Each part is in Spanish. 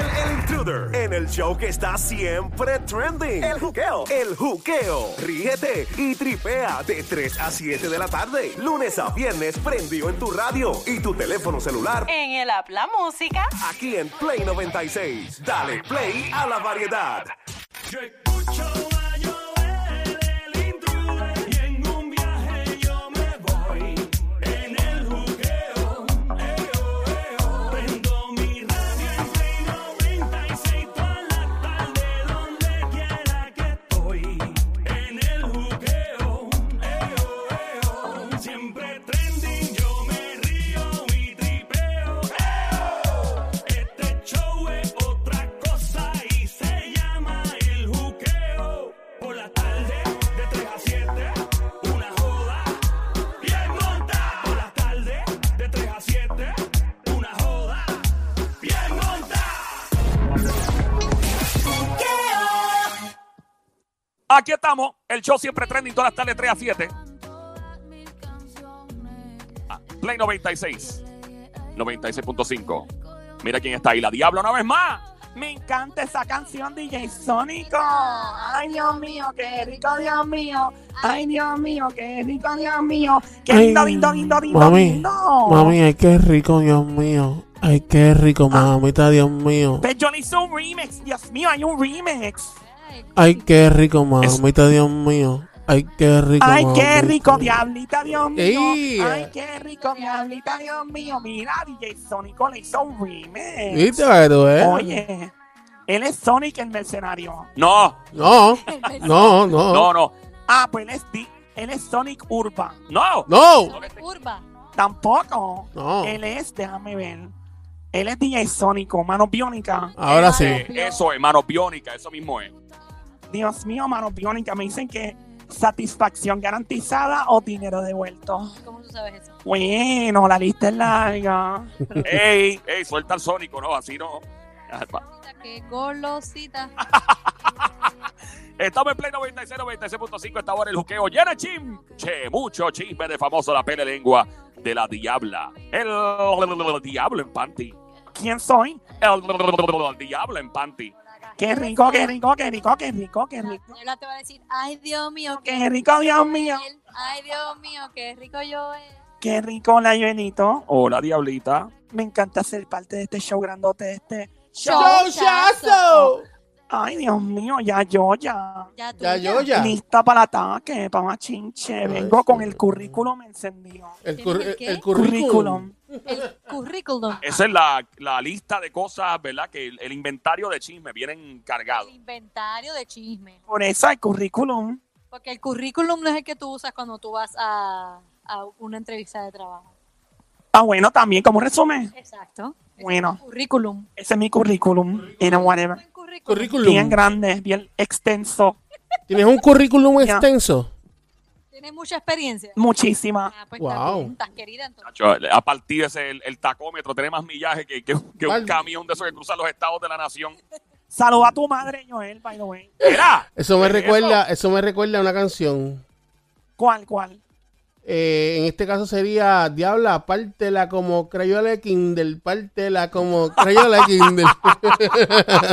el intruder, en el show que está siempre trending. El juqueo, el juqueo. Ríete y tripea de 3 a 7 de la tarde. Lunes a viernes prendido en tu radio y tu teléfono celular. En el app La Música. Aquí en Play 96. Dale play a la variedad. Yo escucho Aquí estamos, el show siempre trending todas las tardes 3 a 7. Ah, Play 96. 96.5. Mira quién está ahí, la Diablo una vez más. Me encanta esa canción DJ Sónico. Ay, Dios mío, qué rico, Dios mío. Ay, Dios mío, qué rico, Dios mío. Qué lindo, lindo, lindo, lindo, Mami, lindo. mami, ay, qué rico, Dios mío. Ay, qué rico, Ah. mamita, Dios mío. Pero yo le hice un remix. Dios mío, hay un remix. Ay, qué rico, mamita, Dios mío. Ay, qué rico, Ay, qué mamita. rico, diablita, Dios mío. Ey. Ay, qué rico, diablita, Dios mío. Mira, DJ Sónico le hizo un remix. ¿Viste, veas? Oye, él es Sonic el mercenario. No, No, no, no. no, no, Ah, pues él es, él es Sonic Urban. no. No, Urba. Tampoco. no. Él es, déjame ver. Él es DJ Sónico, mano biónica. Ahora sí. Eh, eso, hermano, biónica, eso mismo es. Dios mío, mano biónica. Me dicen que satisfacción garantizada o dinero devuelto. ¿Cómo tú sabes eso? Bueno, la lista es larga. ey, ey, suelta el sónico, no, así no. Qué golosita. Estamos en Play 96, 96.5. Esta hora el juqueo llena de chinche. Mucho chisme de famoso la pele lengua de la diabla. El, diablo en panty. ¿Quién soy? El, diablo en panty. Qué rico, qué rico, qué rico, qué rico, qué rico. Diabla te va a decir, ay Dios mío, Qué rico, Dios mío. Ay Dios mío, qué rico yo es. Qué rico, la Joelito. Hola, diablita. Me encanta ser parte de este show grandote, de este. ¡Showchazo! Ay, Dios mío, ya yo, ya. Ya, tú, Ya, yo, ya. Lista para el ataque, para machinche. Vengo con el currículum encendido. El, ¿Tienes curr- el el currículum. El currículum. Esa es la, la lista de cosas, ¿verdad? Que el, el inventario de chisme vienen cargado. El inventario de chisme. Por eso el currículum. Porque el currículum no es el que tú usas cuando tú vas a, a una entrevista de trabajo. Ah, bueno, también como resumen. Exacto. Bueno. currículum. Ese es mi currículum. No whatever. Buen currículum. Currículum. Bien grande, bien extenso. ¿Tienes un currículum extenso? Tienes mucha experiencia. Muchísima. Ah, pues Wow. está bien, estás querida entonces. Nacho, A partir de ese, el, el tacómetro tiene más millaje que, que- que un camión de esos que cruzan los estados de la nación. Saluda a tu madre, Joel, by the way. Eso me ¿qué es recuerda, eso me recuerda a una canción. ¿Cuál, cuál? Eh, en este caso sería Diabla, pártela como Crayola Kindle, pártela como Crayola Kindle.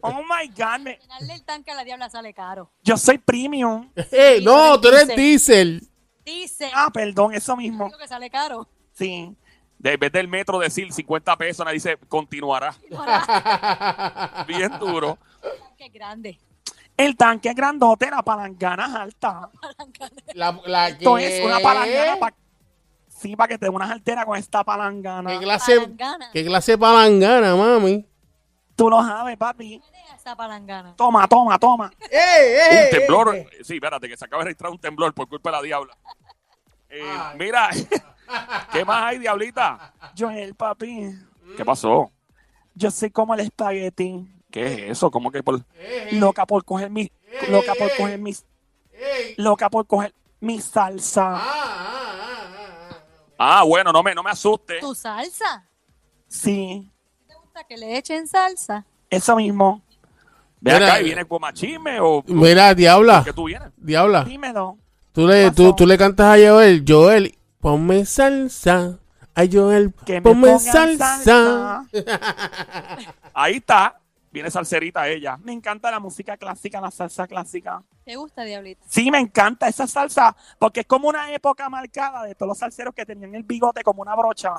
Oh my God. me- Llenarle el tanque a la diabla sale caro. Yo soy premium. Eh, no, tú eres Diesel. Dice Ah, perdón, eso mismo. que sale caro. Sí. de en vez del metro decir 50 pesos, nadie dice continuará. Bien duro. Qué grande. El tanque es grandote, la palangana es alta. La, la Esto que- es una palangana para... Sí, para que te dé una altera con esta palangana. ¿Qué clase, Palangana. ¿Qué clase de palangana, mami? Tú lo sabes, papi. Esa palangana. Toma, toma, toma. Un temblor. Sí, espérate, que se acaba de registrar un temblor por culpa de la diabla. Eh, mira, ¿qué más hay, diablita? Joel, papi. ¿Qué pasó? Yo soy como el espagueti. ¿Qué es eso? ¿Cómo que por.? Loca por coger mi... Loca por coger mis... Loca por coger mi salsa. Ah, bueno, no me, no me asuste. ¿Tu salsa? Sí, ¿Te gusta que le echen salsa? eso mismo. Ve Mira, acá y viene con machisme o. Mira, Diabla, ¿Qué tú vienes? Diabla. Dímelo. Tú le, ¿Qué tú, tú le cantas a Joel, Joel, ponme salsa. Ay, Joel, Que me ponme salsa. salsa. Ahí está. Viene salserita ella. Me encanta la música clásica, la salsa clásica. ¿Te gusta, Diablita? Sí, me encanta esa salsa, porque es como una época marcada de todos los salseros que tenían el bigote como una brocha.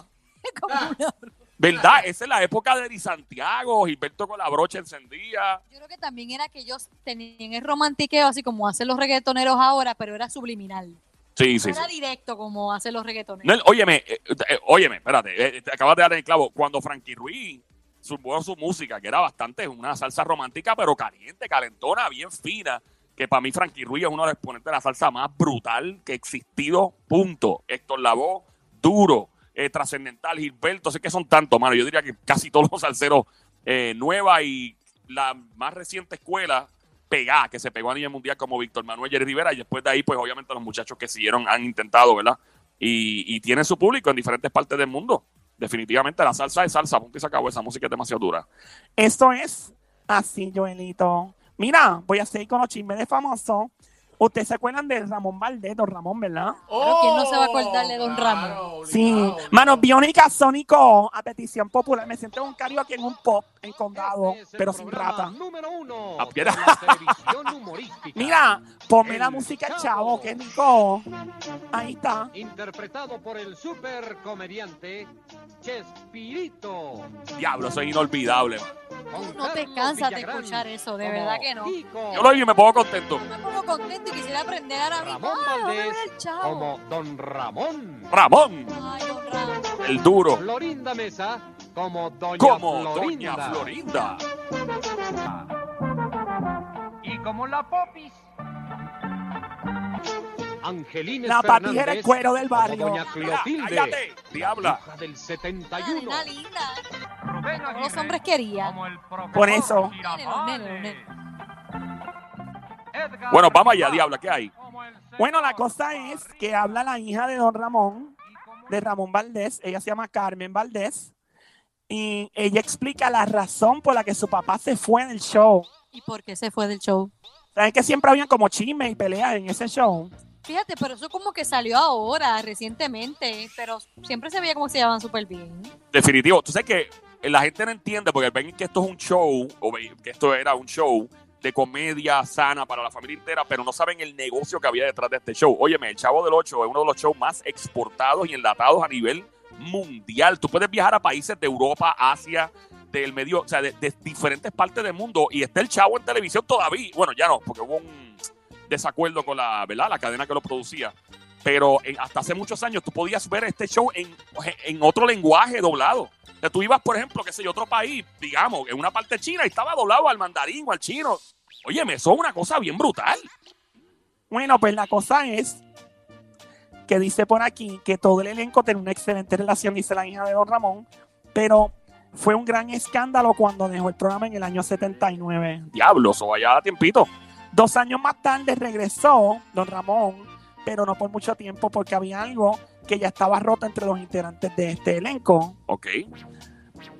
Como una- ¿Verdad? Esa es la época de Di Santiago, Gilberto con la brocha encendida. Yo creo que también era que ellos tenían el romantiqueo así como hacen los reggaetoneros ahora, pero era subliminal. Sí, No sí, sí. era directo como hacen los reggaetoneros. No, óyeme, eh, eh, óyeme, espérate, eh, te acabas de dar el clavo. Cuando Frankie Ruiz su música, que era bastante una salsa romántica, pero caliente, calentona, bien fina, que para mí Frankie Ruiz es uno de los exponentes de la salsa más brutal que ha existido, punto. Héctor Lavoe, duro, eh, trascendental, Gilberto, sé que son tantos, mano. Yo diría que casi todos los salseros eh, nueva y la más reciente escuela pegada, que se pegó a nivel mundial como Víctor Manuel Jerry Rivera, y después de ahí, pues obviamente los muchachos que siguieron han intentado, ¿verdad? Y, y su público en diferentes partes del mundo. Definitivamente la salsa es salsa, punto y se acabó. Esa música es demasiado dura. Esto es así, Joelito. Mira, voy a seguir con los chismes de famoso. Ustedes se acuerdan de Ramón Valdés, don Ramón, ¿verdad? Pero ¿quién no se va a acordar de Don Ramón? Claro, Sí. obligado. Mano, Biónica Sónico, a petición popular. Me siento en un karaoke en un pop, en condado, Este es pero sin rata. Número uno. Ah, de mira. la televisión humorística. Mira, ponme la música, Chavo. chavo, que rico. Ahí está. Interpretado por el super comediante Chespirito. Diablo, es inolvidable. man. No te cansas de escuchar eso, de verdad que no. Kiko. Yo lo oigo y me pongo contento. Yo me pongo contento y quisiera aprender ahora mismo. Ramón Ay, voy a Valdés ver el chavo. como Don Ramón. Ramón, Ay, Don Ramón. el duro, Florinda Mesa como Doña como Florinda. Doña Florinda. Y como la popis. Angelines La Fernández patijera el cuero del barrio. Doña Clotilde. cállate, diabla. Hija del Una 71. nena linda. Rubén los hombres querían. Como el profesor Por eso. Bueno, vamos allá, diabla, ¿qué hay? Bueno, la cosa es que habla la hija de don Ramón, de Ramón Valdés. Ella se llama Carmen Valdés. Y ella explica la razón por la que su papá se fue del show. ¿Y por qué se fue del show? ¿Sabes que siempre habían como chismes y peleas en ese show? Fíjate, pero eso como que salió ahora, recientemente, pero siempre se veía como se llevaban súper bien. Definitivo. Tú sabes que la gente no entiende porque ven que esto es un show, o que esto era un show de comedia sana para la familia entera, pero no saben el negocio que había detrás de este show. Óyeme, el Chavo del Ocho es uno de los shows más exportados y enlatados a nivel mundial. Tú puedes viajar a países de Europa, Asia, del medio, o sea, de, de diferentes partes del mundo y está el Chavo en televisión todavía. Bueno, ya no, porque hubo un desacuerdo con la, ¿verdad? La cadena que lo producía. Pero en- hasta hace muchos años tú podías ver este show en, en otro lenguaje doblado. O sea, tú ibas, por ejemplo, qué sé yo, otro país, digamos, en una parte china y estaba doblado al mandarín o al chino. Óyeme, eso es una cosa bien brutal. Bueno, pues la cosa es que dice por aquí que todo el elenco tenía una excelente relación, dice la hija de Don Ramón, pero fue un gran escándalo cuando dejó el programa en el año 79. Diablo, eso vaya a tiempito. Dos años más tarde regresó Don Ramón, pero no por mucho tiempo porque había algo que ya estaba roto entre los integrantes de este elenco. Ok.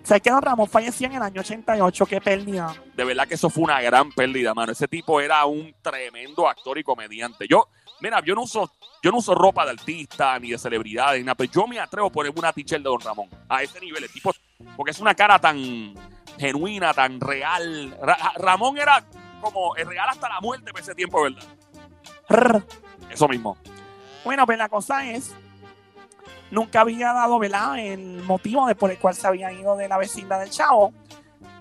¿Sabes que Don Ramón falleció en el año 88? ¡Qué pérdida! De verdad que eso fue una gran pérdida, mano. Ese tipo era un tremendo actor y comediante. Yo, mira, yo no uso, yo no uso ropa de artista ni de celebridades, nada, pero yo me atrevo a ponerme una t-shirt de Don Ramón. A ese nivel, el tipo, porque es una cara tan genuina, tan real. Ra- Ramón era como el real hasta la muerte por ese tiempo, ¿verdad? Rrr. Eso mismo. Bueno, pues la cosa es, nunca había dado, ¿verdad? El motivo de por el cual se había ido de la vecindad del Chavo.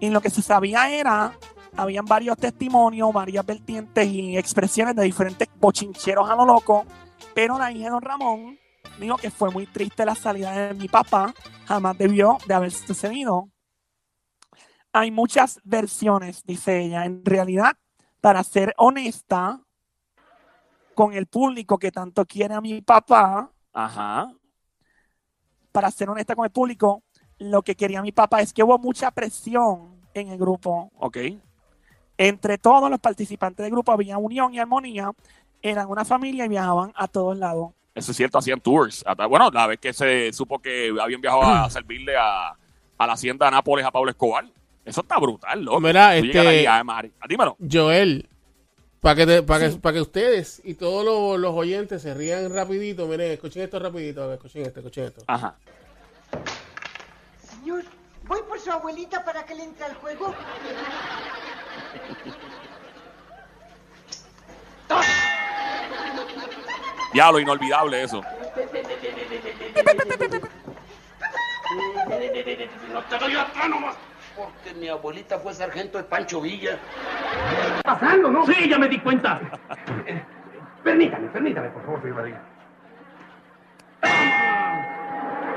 Y lo que se sabía era, habían varios testimonios, varias vertientes y expresiones de diferentes bochincheros a lo loco. Pero la hija de Don Ramón dijo que fue muy triste la salida de mi papá, jamás debió de haber sucedido. Hay muchas versiones, dice ella. En realidad, para ser honesta con el público que tanto quiere a mi papá, Ajá. para ser honesta con el público, lo que quería mi papá es que hubo mucha presión en el grupo. Ok. Entre todos los participantes del grupo había unión y armonía. Eran una familia y viajaban a todos lados. Eso es cierto, hacían tours. Bueno, la vez que se supo que habían viajado a servirle a, a la hacienda de Nápoles a Pablo Escobar. Eso está brutal, loco. Mira, Tú este- ahí, ah, Mari. Ah, dímelo. Joel, para que, te- pa' que, Sí. pa' que ustedes y todos los, los oyentes se rían rapidito, miren, escuchen esto rapidito, a ver, escuchen esto, escuchen esto. Ajá. Señor, voy por su abuelita para que le entre al juego. Diablo, inolvidable eso. No te doy atrás nomás. Porque mi abuelita fue sargento de Pancho Villa. pasando, no? Sí, ya me di cuenta. permítame, permítame, por favor, señor Badía.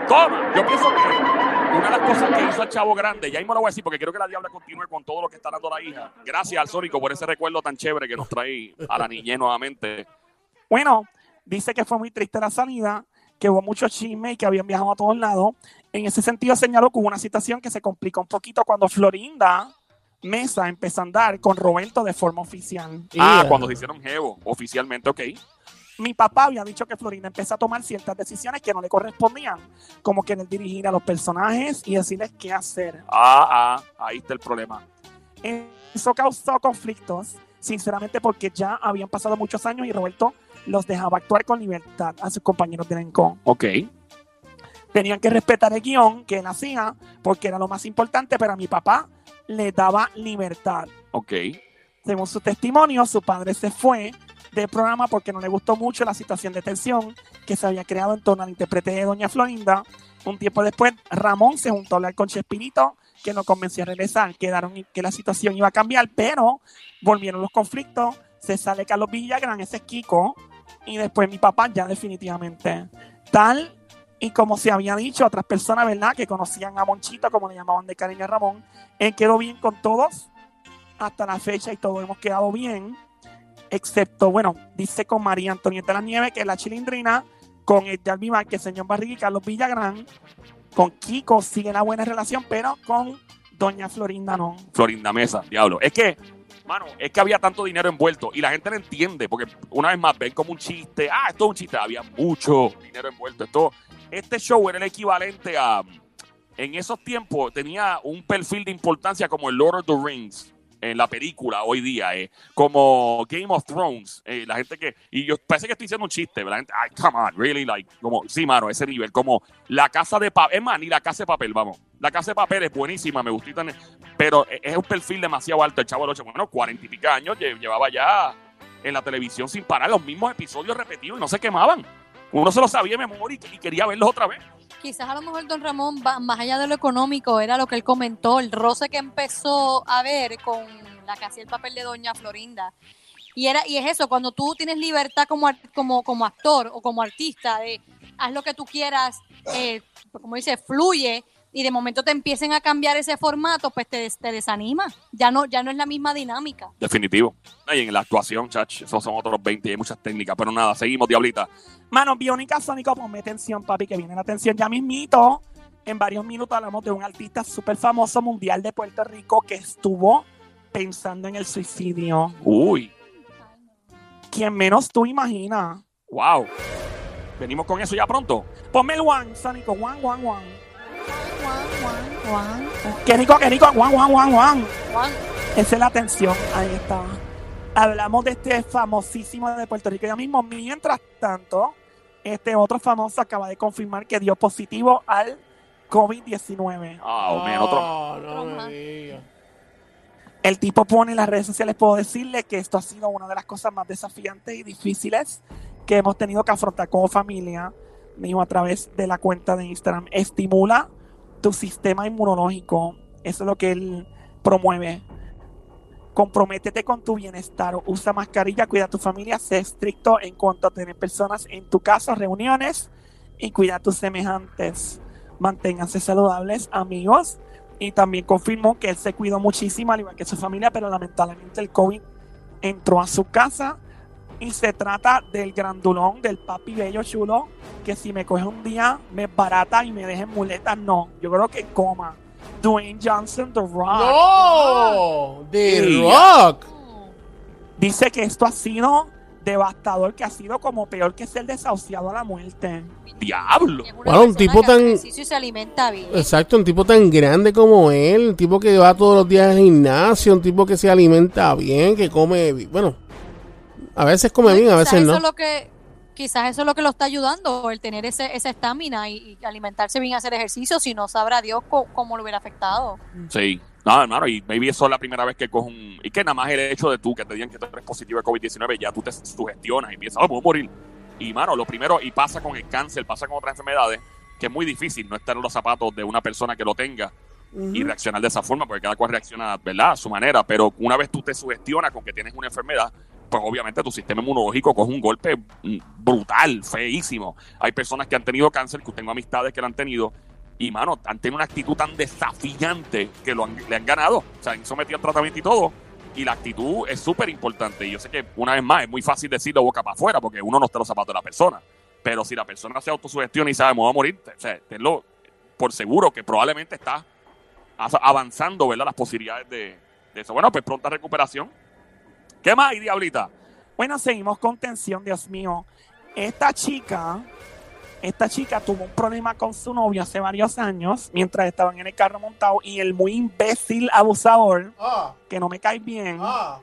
Toma, yo pienso que una de las cosas que hizo el chavo grande, ya mismo lo voy a decir porque quiero que la diabla continúe con todo lo que está dando la hija. Gracias al Sónico por ese recuerdo tan chévere que nos trae a la niñez nuevamente. Bueno, dice que fue muy triste la salida, que hubo mucho chisme y que habían viajado a todos lados. En ese sentido señaló que hubo una situación que se complicó un poquito cuando Florinda Mesa empezó a andar con Roberto de forma oficial. Ah, Yeah. cuando se hicieron Jevo, oficialmente, ok. Mi papá había dicho que Florinda empezó a tomar ciertas decisiones que no le correspondían, como que en el dirigir a los personajes y decirles qué hacer. Ah, ah, ahí está el problema. Eso causó conflictos, sinceramente, porque ya habían pasado muchos años y Roberto los dejaba actuar con libertad a sus compañeros de elenco. Ok. Tenían que respetar el guion que él hacía, porque era lo más importante, pero a mi papá le daba libertad. Ok. Según su testimonio, su padre se fue del programa porque no le gustó mucho la situación de tensión que se había creado en torno al intérprete de Doña Florinda. Un tiempo después, Ramón se juntó a hablar con Chespirito, que no convenció a regresar. Quedaron que la situación iba a cambiar, pero volvieron los conflictos. Se sale Carlos Villagrán, ese es Kiko, y después mi papá ya definitivamente. Tal y como se había dicho, otras personas, ¿verdad?, que conocían a Monchito, como le llamaban de cariño a Ramón, él quedó bien con todos hasta la fecha y todos hemos quedado bien, excepto, bueno, dice con María Antonieta La Nieve, que la chilindrina, con Edgar Vivar, que es el señor Barriga y Carlos Villagrán, con Kiko sigue la buena relación, pero con Doña Florinda no. Florinda Mesa, diablo. Es que, mano, es que había tanto dinero envuelto y la gente no entiende, porque una vez más ven como un chiste. Ah, esto es un chiste. Había mucho dinero envuelto. Esto, este show era el equivalente a. En esos tiempos tenía un perfil de importancia como el Lord of the Rings en la película hoy día, eh, como Game of Thrones. eh, la gente que. Y yo parece que estoy diciendo un chiste, gente. Ay, come on, really, like. Como, sí, mano, ese nivel. Como la casa de papel. Es más, ni la casa de papel, vamos. La casa de papel es buenísima, me gustó. Pero es un perfil demasiado alto. El chavo del 8, bueno, cuarenta y pico años lle- llevaba ya en la televisión sin parar los mismos episodios repetidos y no se quemaban. Uno se lo sabía de memoria y quería verlos otra vez. Quizás a lo mejor Don Ramón, va- más allá de lo económico, era lo que él comentó, el roce que empezó a ver con la que el papel de Doña Florinda. Y era y es eso, cuando tú tienes libertad como, como, como actor o como artista, de haz lo que tú quieras, eh, como dice, fluye, y de momento te empiecen a cambiar ese formato, pues te, des- te desanima. Ya no, ya no es la misma dinámica. Definitivo. Y en la actuación, chach, esos son otros 20 y hay muchas técnicas. Pero nada, seguimos, Diablita. Mano, Biónica Sónico, ponme atención, papi, que viene la atención ya mismito. En varios minutos hablamos de un artista súper famoso mundial de Puerto Rico que estuvo pensando en el suicidio. Uy, Quien menos tú imaginas. wow. Venimos con eso ya pronto. Ponme el one, Sónico, one, one, one. Juan, Juan, Juan, Qué rico, qué rico, one, one, one. Juan. Esa es la atención, ahí está. Hablamos de este famosísimo de Puerto Rico ya mismo. Mientras tanto, este otro famoso acaba de confirmar que dio positivo al COVID-19. Ah, oh, man, otro. No me digas. El tipo pone en las redes sociales, puedo decirle que esto ha sido una de las cosas más desafiantes y difíciles que hemos tenido que afrontar como familia. Dijo a través de la cuenta de Instagram. Estimula tu sistema inmunológico. Eso es lo que él promueve. Comprométete con tu bienestar. Usa mascarilla, cuida a tu familia, sé estricto en cuanto a tener personas en tu casa, reuniones y cuida a tus semejantes. Manténganse saludables, amigos. Y también confirmó que él se cuidó muchísimo, al igual que su familia, pero lamentablemente el COVID entró a su casa. Y se trata del grandulón, del papi bello chulo, que si me coge un día, me barata y me deja en muletas. No, yo creo que coma. Dwayne Johnson, The Rock. ¡No! The Sí. Rock. Dice que esto ha sido devastador, que ha sido como peor que ser desahuciado a la muerte. Diablo. Bueno, un tipo tan- se alimenta bien. Exacto, un tipo tan grande como él, un tipo que va todos los días al gimnasio, un tipo que se alimenta bien, que come, bueno, a veces come bien, a veces eso no. es lo que quizás eso es lo que lo está ayudando, el tener ese esa estamina y, y alimentarse bien, hacer ejercicio, si no sabrá Dios cómo lo hubiera afectado. Sí. No, hermano, y maybe eso es la primera vez que cojo un... Y que nada más el hecho de tú, que te digan que tú eres positivo de COVID-19, ya tú te sugestionas y piensas, voy a morir. Y, mano, lo primero, y pasa con el cáncer, pasa con otras enfermedades, que es muy difícil no estar en los zapatos de una persona que lo tenga y reaccionar de esa forma, porque cada cual reacciona, ¿verdad?, a su manera. Pero una vez tú te sugestionas con que tienes una enfermedad, pues obviamente tu sistema inmunológico coge un golpe mm, brutal, feísimo. Hay personas que han tenido cáncer, que tengo amistades que lo han tenido, y, mano, han tenido una actitud tan desafiante que lo han- le han ganado. O sea, han sometido al tratamiento y todo. Y la actitud es súper importante. Y yo sé que, una vez más, es muy fácil decirlo boca para afuera, porque uno no está los zapatos de la persona. Pero si la persona se autosugestiona y sabe, me voy a morir, o sea, tenlo por seguro que probablemente está avanzando, ¿verdad? Las posibilidades de, de eso. Bueno, pues pronta recuperación. ¿Qué más hay, Diablita? Bueno, seguimos con tensión, Dios mío. Esta chica, esta chica tuvo un problema con su novio hace varios años mientras estaban en el carro montado y el muy imbécil abusador, Ah, que no me cae bien, ah.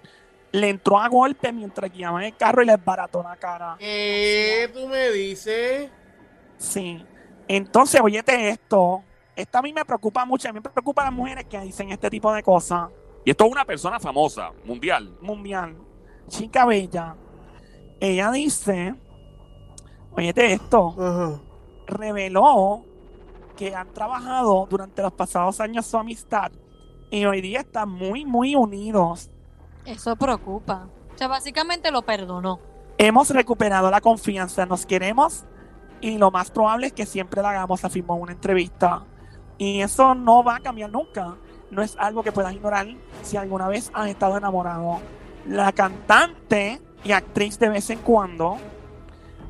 le entró a golpe mientras guiaban el carro y le desbarató la cara. ¿Qué tú me dices? Sí. Entonces, óyete esto. Esto a mí me preocupa mucho. A mí me preocupa las mujeres que dicen este tipo de cosas. Y esto es una persona famosa, mundial. Mundial. Chica bella. Ella dice, óyete esto. Reveló que han trabajado durante los pasados años su amistad y hoy día están muy, muy unidos. Eso preocupa. O sea, básicamente lo perdonó. Hemos recuperado la confianza, nos queremos y lo más probable es que siempre la hagamos, afirmó en una entrevista. Y eso no va a cambiar nunca. No es algo que puedas ignorar si alguna vez has estado enamorado. La cantante y actriz de vez en cuando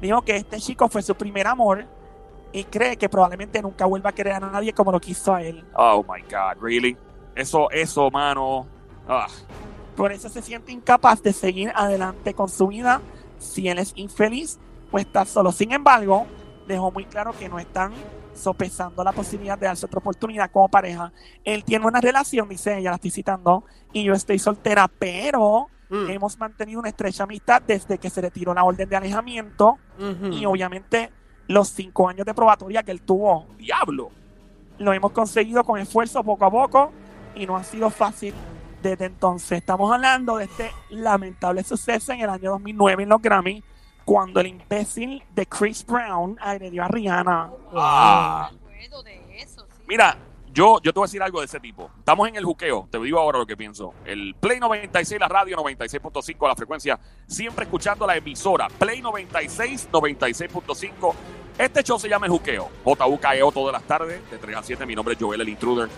dijo que este chico fue su primer amor y cree que probablemente nunca vuelva a querer a nadie como lo quiso a él. Oh my God, really? Eso, eso, mano. Ah, Por eso se siente incapaz de seguir adelante con su vida si él es infeliz o está solo. Sin embargo, dejó muy claro que no están sopesando la posibilidad de darse otra oportunidad como pareja. Él tiene una relación, dice ella, la estoy citando, y yo estoy soltera, pero Mm. hemos mantenido una estrecha amistad desde que se retiró la orden de alejamiento y obviamente los cinco años de probatoria que él tuvo. diablo. Lo hemos conseguido con esfuerzo poco a poco y no ha sido fácil desde entonces. Estamos hablando de este lamentable suceso en el año 2009 en los Grammy, cuando el imbécil de Chris Brown agredió a Rihanna. Ah. Me acuerdo de eso, sí. Mira, yo, yo te voy a decir algo de ese tipo. Estamos en el juqueo, te digo ahora lo que pienso. El Play 96, la radio 96.5, la frecuencia, siempre escuchando la emisora. Play 96, 96.5. Este show se llama El Juqueo. JUKEO todas las tardes, de 3 a 7. Mi nombre es Joel el Intruder.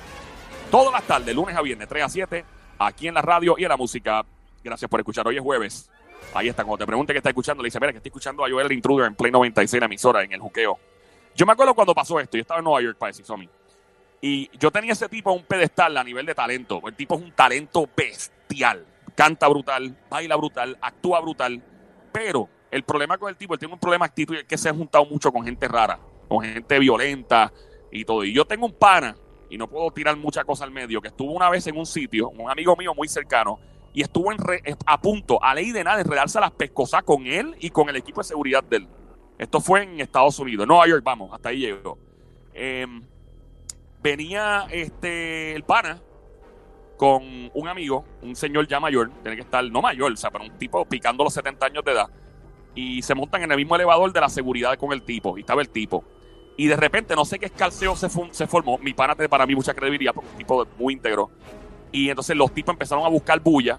Todas las tardes, lunes a viernes, 3 a 7, aquí en la radio y en la música. Gracias por escuchar. Hoy es jueves. Ahí está. Cuando te pregunte qué está escuchando, le dice, mira, que estoy escuchando a Joel el Intruder en Play 96, la emisora, en el juqueo. Yo me acuerdo cuando pasó esto. Yo estaba en Nueva York para decir. Y yo tenía ese tipo a un pedestal a nivel de talento. El tipo es un talento bestial. Canta brutal, baila brutal, actúa brutal. Pero el problema con el tipo, él tiene un problema actitud y es que se ha juntado mucho con gente rara, con gente violenta y todo. Y yo tengo un pana, y no puedo tirar mucha cosa al medio, que estuvo una vez en un sitio, un amigo mío muy cercano, y estuvo a punto, a ley de nada, de enredarse a las pescosas con él y con el equipo de seguridad de él. Esto fue en Estados Unidos, en Nueva York, vamos, hasta ahí llegó. Em, venía este el pana con un amigo, un señor ya mayor, tiene que estar, no mayor, o sea, pero un tipo picando los 70 años de edad, y se montan en el mismo elevador de la seguridad con el tipo, y estaba el tipo. Y de repente, no sé qué escalceo se, se formó, mi pana para mí mucha credibilidad, porque un tipo muy íntegro, y entonces los tipos empezaron a buscar bulla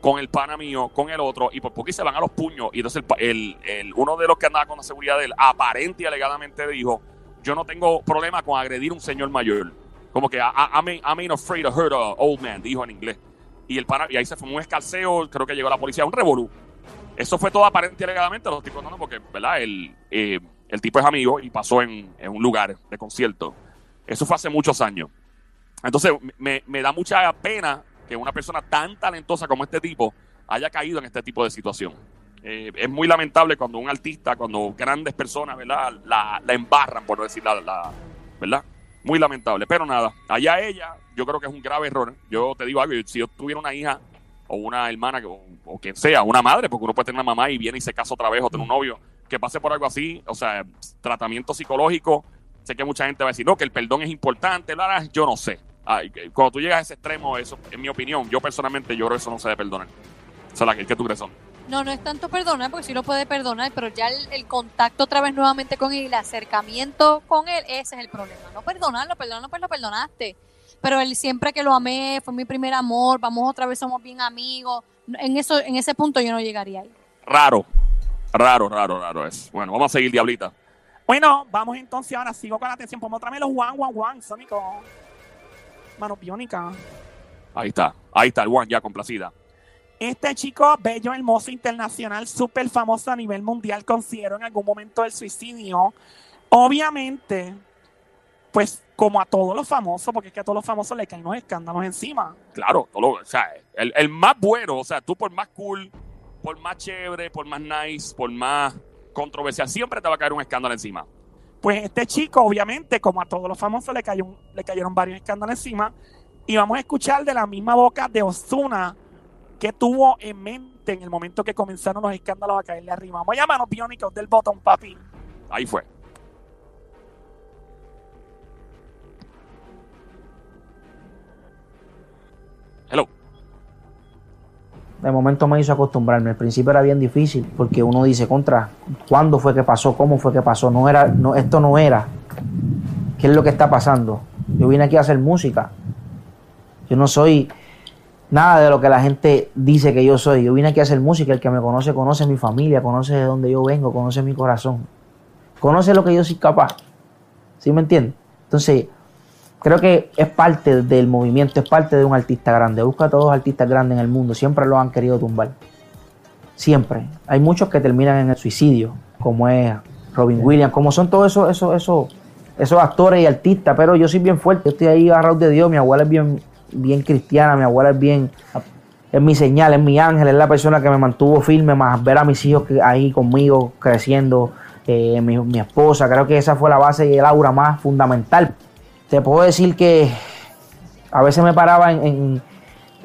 con el pana mío, con el otro, y por y se van a los puños, y entonces el, el- el- uno de los que andaba con la seguridad de él, aparente y alegadamente dijo, yo no tengo problema con agredir a un señor mayor. Como que I, I, ain't- I'm ain't afraid to hurt a old man, dijo en inglés. Y, el pana, y ahí se fue un escalceo, creo que llegó la policía, un revolú. Eso fue todo aparente y alegadamente, los tipos no, no, porque, ¿verdad? El, eh, el tipo es amigo y pasó en, en un lugar de concierto. Eso fue hace muchos años. Entonces, me, me da mucha pena que una persona tan talentosa como este tipo haya caído en este tipo de situación. Eh, es muy lamentable cuando un artista, cuando grandes personas, ¿verdad? La, la embarran, por no decir la, la- ¿verdad? Muy lamentable. Pero nada, allá ella, yo creo que es un grave error. Yo te digo algo, si yo tuviera una hija o una hermana o, o quien sea, una madre, porque uno puede tener una mamá y viene y se casa otra vez o tener un novio, que pase por algo así, o sea, tratamiento psicológico, sé que mucha gente va a decir, no, que el perdón es importante, la, yo no sé. Ay, cuando tú llegas a ese extremo, eso, en mi opinión, yo personalmente, yo creo que eso no se debe perdonar. O sea, la que, ¿qué tú crees? Son? No, no es tanto perdonar, porque sí lo puede perdonar, pero ya el, el contacto otra vez nuevamente con él, el acercamiento con él, ese es el problema. No perdonarlo, perdonarlo, pues lo perdonaste. Pero él siempre que lo amé, fue mi primer amor, vamos otra vez, somos bien amigos. En eso, en ese punto yo no llegaría ahí. Raro, raro, raro, raro es. Bueno, vamos a seguir, Diablita. Bueno, vamos entonces ahora, sigo con la atención. Podemos traerme los one, one, one, Sónico. Mano biónica. Ahí está, ahí está el One ya complacida. Este chico bello, hermoso, internacional, súper famoso a nivel mundial, considero en algún momento el suicidio. Obviamente, pues como a todos los famosos, porque es que a todos los famosos le caen los escándalos encima. Claro, todo lo- o sea, el, el más bueno, o sea, tú por más cool, por más chévere, por más nice, por más controversial, siempre te va a caer un escándalo encima. Pues este chico, obviamente, como a todos los famosos, le, cayó le cayeron varios escándalos encima. Y vamos a escuchar de la misma boca de Osuna que tuvo en mente en el momento que comenzaron los escándalos a caerle arriba. Vamos a llamarnos biónicos del botón, papi. Ahí fue. De momento me hizo acostumbrarme. Al principio era bien difícil porque uno dice contra, ¿cuándo fue que pasó? ¿Cómo fue que pasó? No era, no, esto no era. ¿Qué es lo que está pasando? Yo vine aquí a hacer música. Yo no soy nada de lo que la gente dice que yo soy. Yo vine aquí a hacer música. El que me conoce, conoce mi familia, conoce de dónde yo vengo, conoce mi corazón. Conoce lo que yo soy capaz. ¿Sí me entiendes? Entonces, creo que es parte del movimiento, es parte de un artista grande. Busca a todos los artistas grandes en el mundo, siempre lo han querido tumbar. Siempre. Hay muchos que terminan en el suicidio, como es Robin Williams, como son todos esos, esos, esos, esos actores y artistas, pero yo soy bien fuerte, yo estoy ahí agarrado de Dios, mi abuela es bien, bien cristiana, mi abuela es bien, es mi señal, es mi ángel, es la persona que me mantuvo firme, más ver a mis hijos ahí conmigo, creciendo, eh, mi, mi esposa, creo que esa fue la base y el aura más fundamental. Te puedo decir que a veces me paraba en, en-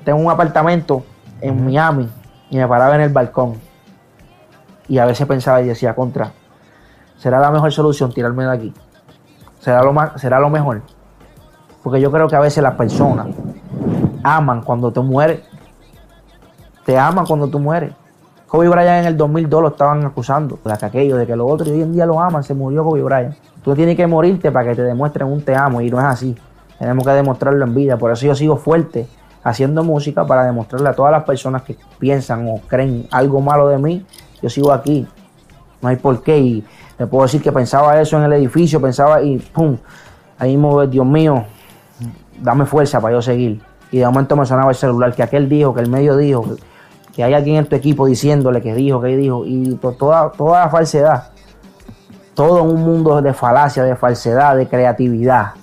tengo un apartamento en Miami y me paraba en el balcón. Y a veces pensaba y decía contra, será la mejor solución tirarme de aquí, será lo más, será lo mejor, porque yo creo que a veces las personas aman cuando tú mueres, te aman cuando tú mueres. Kobe Bryant en el 2002 lo estaban acusando de que aquello, de que lo otro, y hoy en día lo aman, se murió Kobe Bryant. Tú tienes que morirte para que te demuestren un te amo, y no es así. Tenemos que demostrarlo en vida, por eso yo sigo fuerte haciendo música para demostrarle a todas las personas que piensan o creen algo malo de mí, yo sigo aquí, no hay por qué. Y te puedo decir que pensaba eso en el edificio, pensaba y pum, ahí mismo, Dios mío, dame fuerza para yo seguir. Y de momento me sonaba el celular, que aquel dijo, que el medio dijo, que, hay alguien en tu equipo diciéndole que dijo, que dijo, y to- toda, toda la falsedad. Todo un mundo de falacia, de falsedad, de creatividad.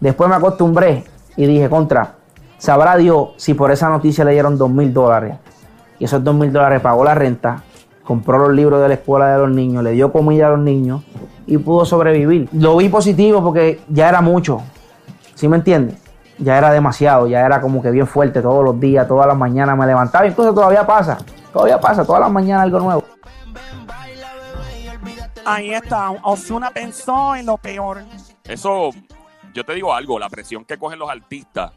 Después me acostumbré y dije, contra, sabrá Dios si por esa noticia le dieron dos mil dólares. Y esos dos mil dólares pagó la renta, compró los libros de la escuela de los niños, le dio comida a los niños y pudo sobrevivir. Lo vi positivo porque ya era mucho. ¿Sí me entiendes? Ya era demasiado, ya era como que bien fuerte todos los días, todas las mañanas me levantaba, incluso todavía pasa, todavía pasa, todas las mañanas algo nuevo. Ahí está, Osuna pensó en lo peor. Eso, yo te digo algo, la presión que cogen los artistas.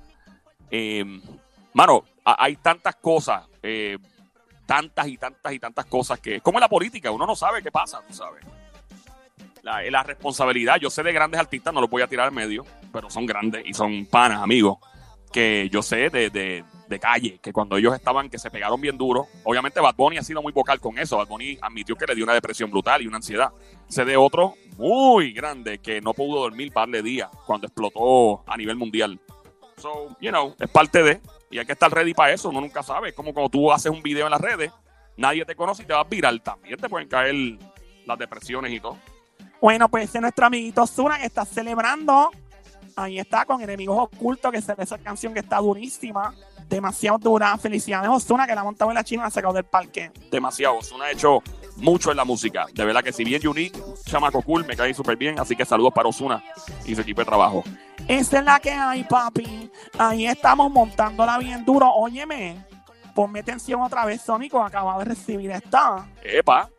eh, mano, hay tantas cosas, eh, tantas y tantas y tantas cosas que, como en la política, uno no sabe qué pasa, tú sabes. La, la responsabilidad, yo sé de grandes artistas, no los voy a tirar al medio, pero son grandes y son panas, amigos, que yo sé de, de, de calle, que cuando ellos estaban, que se pegaron bien duro, obviamente Bad Bunny ha sido muy vocal con eso, Bad Bunny admitió que le dio una depresión brutal y una ansiedad. Sé de otro muy grande que no pudo dormir par de días cuando explotó a nivel mundial. So, you know, es parte de, y hay que estar ready para eso, uno nunca sabe, es como cuando tú haces un video en las redes, nadie te conoce y te vas viral, también te pueden caer las depresiones y todo. Bueno, pues es nuestro amiguito Osuna que está celebrando. Ahí está con Enemigos Ocultos, que es esa canción que está durísima. Demasiado dura. Felicidades, Osuna, que la ha montado en la china y la ha sacado del parque. demasiado. Osuna ha hecho mucho en la música. De verdad que si bien unique, chamaco cool, me cae súper bien. Así que saludos para Osuna y su equipo de trabajo. Esa es la que hay, papi. Ahí estamos montándola bien duro. Óyeme, ponme atención otra vez, Sónico. Acaba de recibir esta. Epa,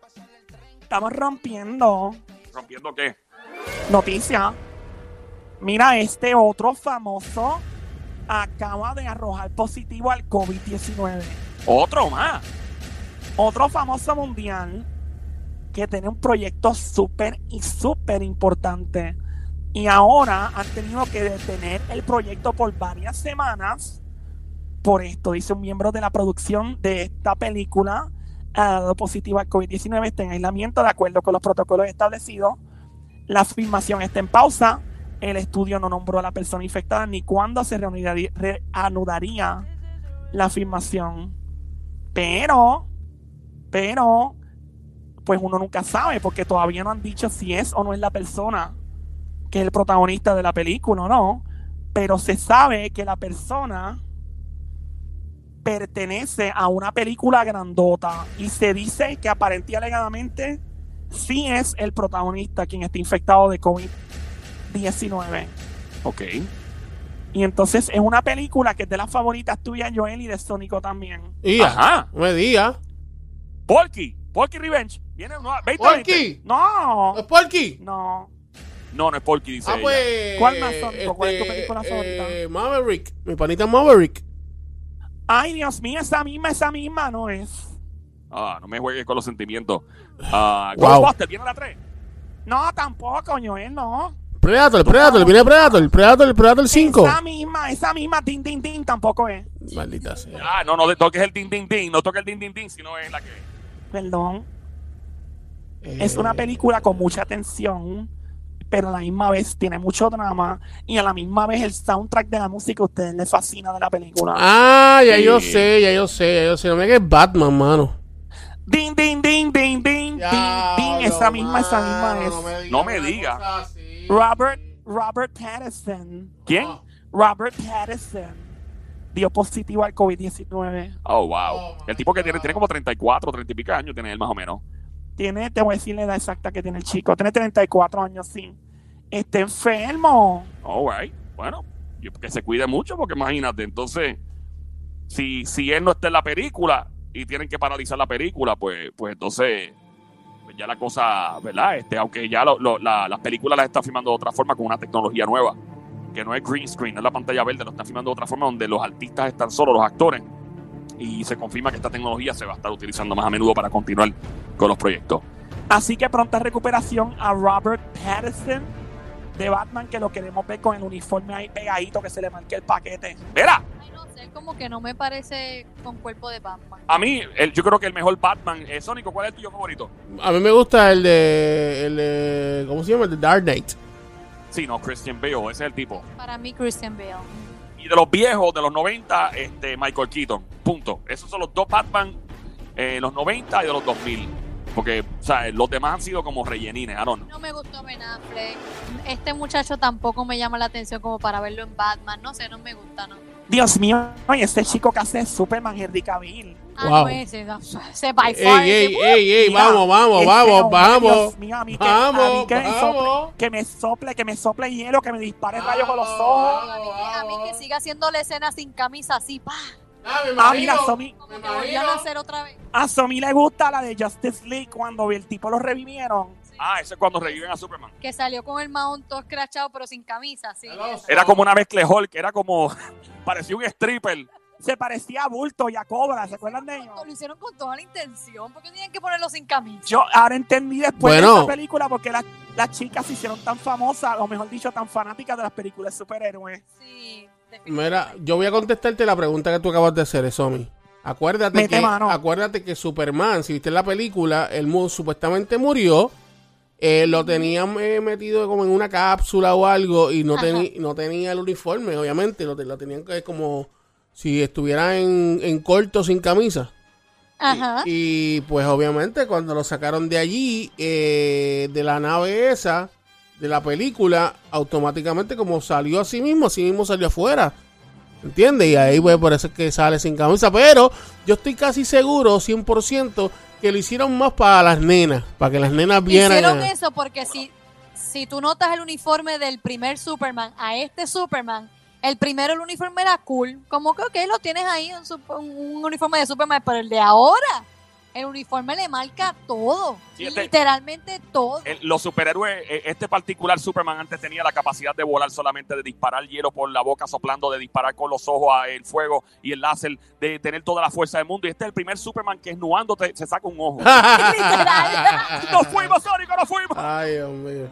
Estamos rompiendo ¿Rompiendo qué? noticia. Mira, este otro famoso acaba de arrojar positivo al COVID-19. Otro más. Otro famoso mundial que tiene un proyecto súper y súper importante. Y ahora han tenido que detener el proyecto por varias semanas. Por esto, dice un miembro de la producción de esta película, ha dado positivo al COVID-19, está en aislamiento de acuerdo con los protocolos establecidos. La filmación está en pausa. El estudio no nombró a la persona infectada ni cuándo se reanudaría, la filmación. Pero, pero, pues uno nunca sabe porque todavía no han dicho si es o no es la persona que es el protagonista de la película o no. Pero se sabe que la persona pertenece a una película grandota y se dice que aparentemente alegadamente sí es el protagonista quien está infectado de COVID-19. Ok. Y entonces es una película que es de las favoritas tuyas, Joel, y de Sónico también. Y Ajá. no me diga. Porky. Porky Revenge. Viene una 2020. ¿Porky? No, ¿Es Porky? no. No, no es Porky, dice Ah, ella. pues. ¿Cuál más, Sónico? ¿Cuál es tu este, película favorita? eh, Maverick. Mi panita Maverick. Ay, Dios mío, esa misma, esa misma no es. Ah, no me juegues con los sentimientos. Ah, Wow. Ghostbusters, viene la 3. No, tampoco, Joel, no. Predator, Predator, viene Predator, Predator, Predator 5. Esa misma, esa misma, tin, tin, tin, tampoco es. Maldita sea. Ah, no, no toques el din din din, no toques el din din din, sino es la que. Perdón. Eh, Es una película con mucha tensión, pero a la misma vez tiene mucho drama y a la misma vez el soundtrack de la música a ustedes les fascina de la película. Ah, ya Sí. yo sé, ya yo sé, ya yo sé. No me digas Batman, mano. Din, din, din, din, din, din, din. Esa misma, esa misma es. No me diga. Robert, Robert Pattinson. ¿Quién? Robert Pattinson dio positivo al COVID-19. Oh, wow. el tipo que tiene, tiene como 34, 30 y pico años, tiene él más o menos. Tiene, te voy a decir la edad exacta que tiene el chico. Tiene 34 años, sí. Está enfermo. All right. Bueno, yo- que se cuide mucho, porque imagínate, entonces, si, si él no está en la película y tienen que paralizar la película, pues, pues entonces, ya la cosa, ¿verdad? Este, aunque ya las películas las están filmando de otra forma con una tecnología nueva, que no es green screen, no es la pantalla verde, lo están filmando de otra forma donde los artistas están solos, los actores, y se confirma que esta tecnología se va a estar utilizando más a menudo para continuar con los proyectos. Así que pronta recuperación a Robert Pattinson de Batman, que lo queremos ver con el uniforme ahí pegadito, que se le marque el paquete. Mira, Ay, no sé, como que no me parece con cuerpo de Batman. a mí, el- yo creo que el mejor Batman, es Sónico, ¿cuál es el tuyo favorito? A mí me gusta el de, el de. ¿Cómo se llama? El de Dark Knight. Sí, no, Christian Bale, ese es el tipo. Para mí, Christian Bale. Y de los viejos, de los 90, este, Michael Keaton. Punto. Esos son los dos Batman, eh, los 90 y de los 2000. Porque, sea, los demás han sido como rellenines, I don't know. No me gustó Ben Affleck. Este muchacho tampoco me llama la atención como para verlo en Batman. No sé, no me gusta, ¿no? Dios mío, y ese chico que hace Superman, Henry Cavill. Ah, Wow. no, ese, ese by far. Ey, ey, ese- ey, ey, Mira, vamos, vamos, ese vamos, hombre, vamos. Dios mío, a mí que, a mí Vamos, que me sople, que me sople, que me sople hielo, que me dispare rayos con los ojos. a, mí, que- a mí que siga haciendo la escena sin camisa así, pa. Ah, me Ah, mira, imagino. Somi, Como Me que volvían a hacer otra vez. a Somi le gusta la de Justice League cuando el tipo lo revivieron. Ah, ese es cuando reviven a Superman. Que salió con el mahón todo escrachado, pero sin camisa, sí. Era como una mezcla de Hulk, era como. parecía un stripper. Se parecía a Bulto y a Cobra, ¿se acuerdan de ellos? Lo hicieron con toda la intención. ¿Por qué tenían que ponerlo sin camisa? Yo ahora entendí después de esa película porque las, las chicas se hicieron tan famosas, o mejor dicho, tan fanáticas de las películas de superhéroes. Sí, Mira, yo voy a contestarte la pregunta que tú acabas de hacer, Somi. Acuérdate Mete que, mano. acuérdate que Superman, si viste la película, él mu- supuestamente murió. eh, lo tenían eh, metido como en una cápsula o algo y no, no tenía el uniforme, obviamente. Lo, te- lo tenían que como si estuviera en, en corto sin camisa. Ajá. Y pues obviamente cuando lo sacaron de allí, eh, de la nave esa, de la película, automáticamente como salió así mismo, así mismo salió afuera. ¿Entiendes? Y ahí pues por eso es que sale sin camisa. Pero yo estoy casi seguro, 100%, que lo hicieron más para las nenas, para que las nenas vieran. Hicieron a- eso porque si, si tú notas el uniforme del primer Superman a este Superman, el primero el uniforme era cool. Como que, ok, lo tienes ahí, un, un uniforme de Superman, pero el de ahora, El uniforme le marca todo. Sí, este- literalmente todo. El- los superhéroes, eh, este particular Superman antes tenía la capacidad de volar solamente, de disparar hielo por la boca soplando, de disparar con los ojos a el fuego y el láser, de tener toda la fuerza del mundo. Y este es el primer Superman que esnuando te- se saca un ojo. Literal. ¡Nos fuimos, Sónico, nos fuimos! Ay, Dios mío.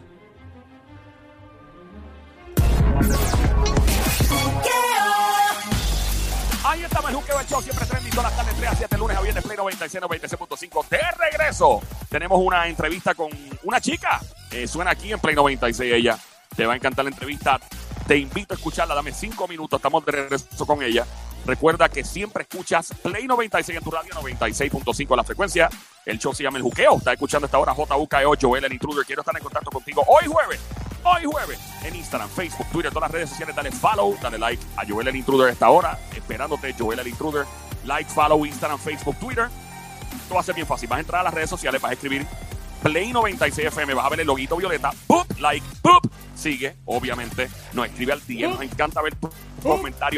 Ahí Juqueo del Show, siempre trending las tardes, 3 a 7, lunes a viernes, Play 96, 96.5. De regreso, tenemos una entrevista con una chica. que suena aquí en Play 96 ella. Te va a encantar la entrevista. Te invito a escucharla, dame 5 minutos, estamos de regreso con ella. Recuerda que siempre escuchas Play 96 en tu radio, 96.5 la frecuencia. El show se llama El Juqueo. Está escuchando esta hora JUKEO, Joel, el intruder. Quiero estar en contacto contigo hoy jueves. Hoy jueves en Instagram, Facebook, Twitter, todas las redes sociales. Dale follow, dale like a Joel el Intruder a esta hora. Esperándote, Joel el Intruder. Like, follow, Instagram, Facebook, Twitter. Esto va a ser bien fácil. Vas a entrar a las redes sociales, vas a escribir Play 96 FM, vas a ver el loguito violeta. ¡Pup! Like, ¡pup! Sigue, obviamente. Nos escribe al DM. Nos encanta ver comentarios.